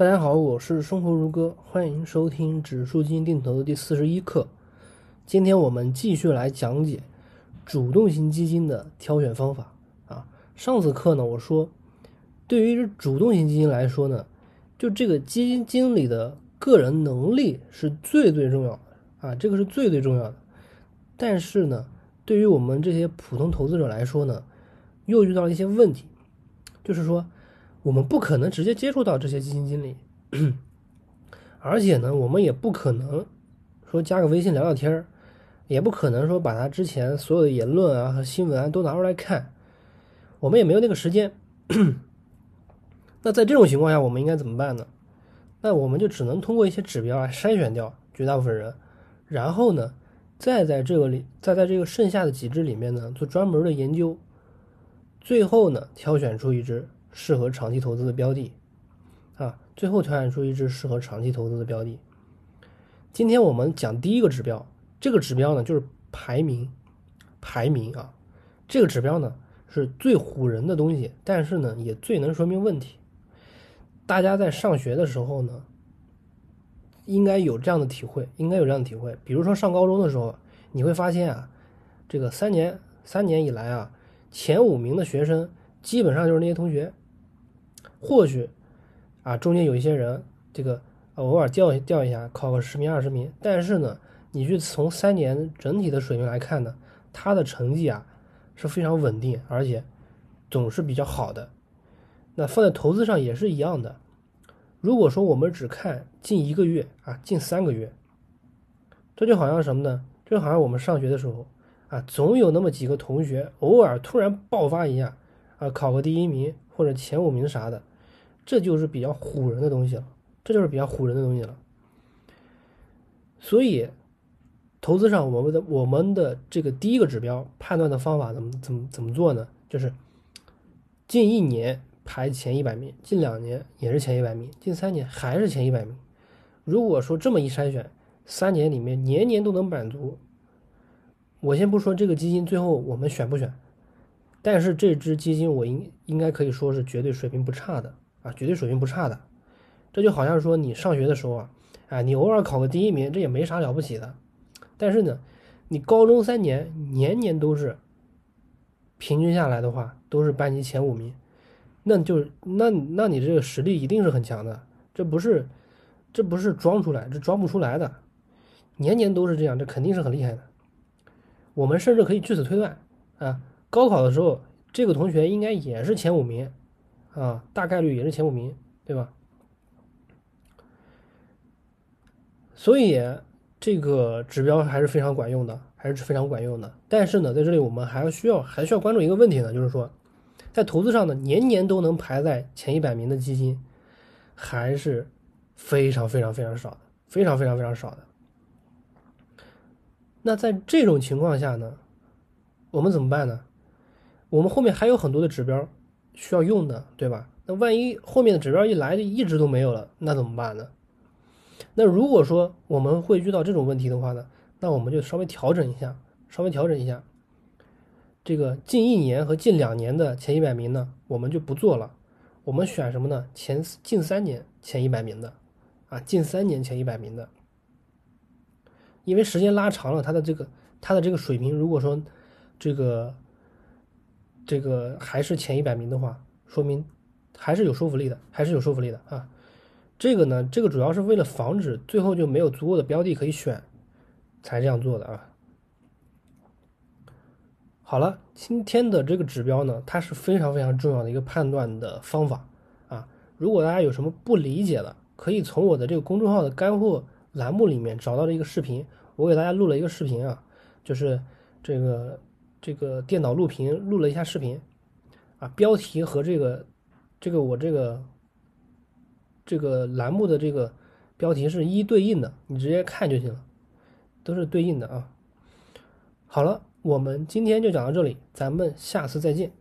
大家好，我是生活如歌，欢迎收听指数基金定投的第四十一课。今天我们继续来讲解主动型基金的挑选方法啊。上次课呢，我说对于主动型基金来说呢，就这个基金经理的个人能力是最最重要的啊，这个是最最重要的。但是呢，对于我们这些普通投资者来说呢，又遇到了一些问题，就是说。我们不可能直接接触到这些基金经理，而且呢，我们也不可能说加个微信聊聊天也不可能说把他之前所有的言论啊和新闻啊都拿出来看，我们也没有那个时间。那在这种情况下，我们应该怎么办呢？那我们就只能通过一些指标来筛选掉绝大部分人，然后呢，再在这个里，再在这个剩下的几只里面呢做专门的研究，最后呢挑选出一只。适合长期投资的标的，啊，最后挑选出一只适合长期投资的标的。今天我们讲第一个指标，这个指标呢就是排名，排名啊，这个指标呢是最唬人的东西，但是呢也最能说明问题。大家在上学的时候呢，应该有这样的体会，应该有这样的体会。比如说上高中的时候，你会发现啊，这个三年三年以来啊，前五名的学生基本上就是那些同学。或许，啊，中间有一些人，这个偶尔掉掉一下，考个十名二十名，但是呢，你去从三年整体的水平来看呢，他的成绩啊是非常稳定，而且总是比较好的。那放在投资上也是一样的。如果说我们只看近一个月啊，近三个月，这就好像什么呢？就好像我们上学的时候啊，总有那么几个同学偶尔突然爆发一下，啊，考个第一名或者前五名啥的。这就是比较唬人的东西了，这就是比较唬人的东西了。所以，投资上我们的我们的这个第一个指标判断的方法怎么怎么怎么做呢？就是近一年排前一百名，近两年也是前一百名，近三年还是前一百名。如果说这么一筛选，三年里面年年都能满足，我先不说这个基金最后我们选不选，但是这支基金我应应该可以说是绝对水平不差的。啊，绝对水平不差的，这就好像说你上学的时候啊，啊，你偶尔考个第一名，这也没啥了不起的。但是呢，你高中三年年年都是平均下来的话，都是班级前五名，那就那那你这个实力一定是很强的，这不是这不是装出来，这装不出来的，年年都是这样，这肯定是很厉害的。我们甚至可以据此推断，啊，高考的时候这个同学应该也是前五名。啊，大概率也是前五名，对吧？所以这个指标还是非常管用的，还是非常管用的。但是呢，在这里我们还要需要还需要关注一个问题呢，就是说，在投资上呢，年年都能排在前一百名的基金，还是非常非常非常少的，非常非常非常少的。那在这种情况下呢，我们怎么办呢？我们后面还有很多的指标。需要用的，对吧？那万一后面的指标一来就一直都没有了，那怎么办呢？那如果说我们会遇到这种问题的话呢，那我们就稍微调整一下，稍微调整一下。这个近一年和近两年的前一百名呢，我们就不做了，我们选什么呢？前近三年前一百名的，啊，近三年前一百名的，因为时间拉长了，它的这个它的这个水平，如果说这个。这个还是前一百名的话，说明还是有说服力的，还是有说服力的啊。这个呢，这个主要是为了防止最后就没有足够的标的可以选，才这样做的啊。好了，今天的这个指标呢，它是非常非常重要的一个判断的方法啊。如果大家有什么不理解的，可以从我的这个公众号的干货栏目里面找到了一个视频，我给大家录了一个视频啊，就是这个。这个电脑录屏录了一下视频，啊，标题和这个这个我这个这个栏目的这个标题是一对应的，你直接看就行了，都是对应的啊。好了，我们今天就讲到这里，咱们下次再见。